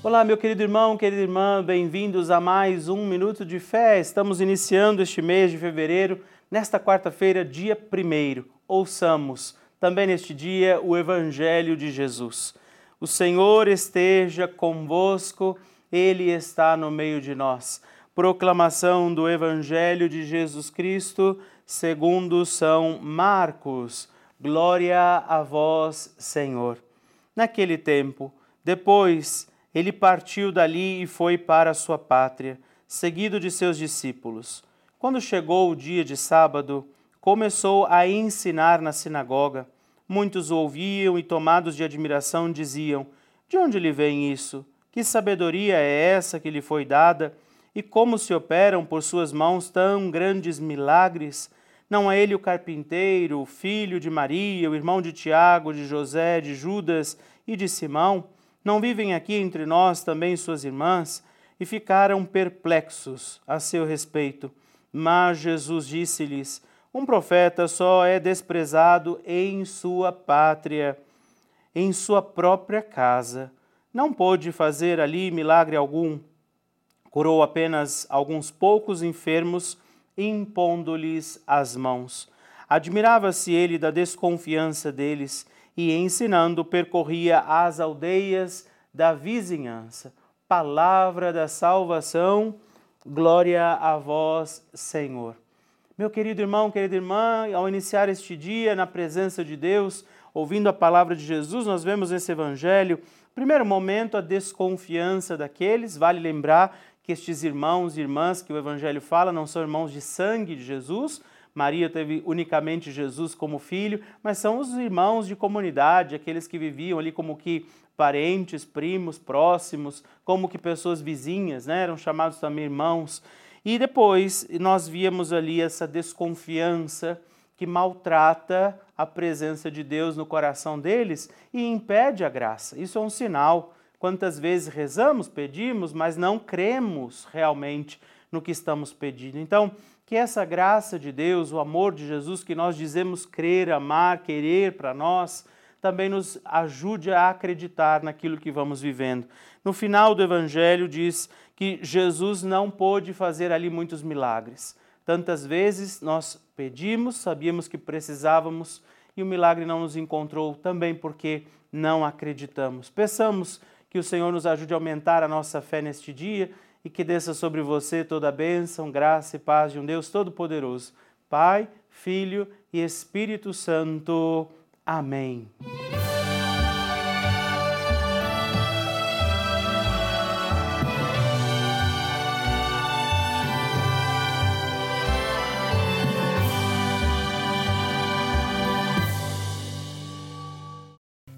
Olá, meu querido irmão, querida irmã, bem-vindos a mais um Minuto de Fé. Estamos iniciando este mês de fevereiro, nesta quarta-feira, dia 1. Ouçamos também neste dia o Evangelho de Jesus. O Senhor esteja convosco, Ele está no meio de nós. Proclamação do Evangelho de Jesus Cristo, segundo São Marcos. Glória a vós, Senhor. Naquele tempo, depois ele partiu dali e foi para sua pátria, seguido de seus discípulos. Quando chegou o dia de sábado, começou a ensinar na sinagoga. Muitos o ouviam e, tomados de admiração, diziam: De onde lhe vem isso? Que sabedoria é essa que lhe foi dada? E como se operam por suas mãos tão grandes milagres? Não é ele o carpinteiro, o filho de Maria, o irmão de Tiago, de José, de Judas e de Simão? Não vivem aqui entre nós também suas irmãs? E ficaram perplexos a seu respeito. Mas Jesus disse-lhes: Um profeta só é desprezado em sua pátria, em sua própria casa. Não pôde fazer ali milagre algum. Curou apenas alguns poucos enfermos, impondo-lhes as mãos. Admirava-se ele da desconfiança deles e ensinando percorria as aldeias da vizinhança. Palavra da salvação, glória a vós, Senhor. Meu querido irmão, querida irmã, ao iniciar este dia na presença de Deus, ouvindo a palavra de Jesus, nós vemos nesse evangelho, primeiro momento, a desconfiança daqueles, vale lembrar que estes irmãos e irmãs que o evangelho fala não são irmãos de sangue de Jesus, Maria teve unicamente Jesus como filho, mas são os irmãos de comunidade, aqueles que viviam ali como que parentes, primos, próximos, como que pessoas vizinhas, né? eram chamados também irmãos. E depois nós víamos ali essa desconfiança que maltrata a presença de Deus no coração deles e impede a graça. Isso é um sinal. Quantas vezes rezamos, pedimos, mas não cremos realmente no que estamos pedindo. Então, que essa graça de Deus, o amor de Jesus que nós dizemos crer, amar, querer para nós, também nos ajude a acreditar naquilo que vamos vivendo. No final do Evangelho diz que Jesus não pôde fazer ali muitos milagres. Tantas vezes nós pedimos, sabíamos que precisávamos e o milagre não nos encontrou também porque não acreditamos. Peçamos que o Senhor nos ajude a aumentar a nossa fé neste dia e que desça sobre você toda a bênção, graça e paz de um Deus Todo-Poderoso, Pai, Filho e Espírito Santo. Amém.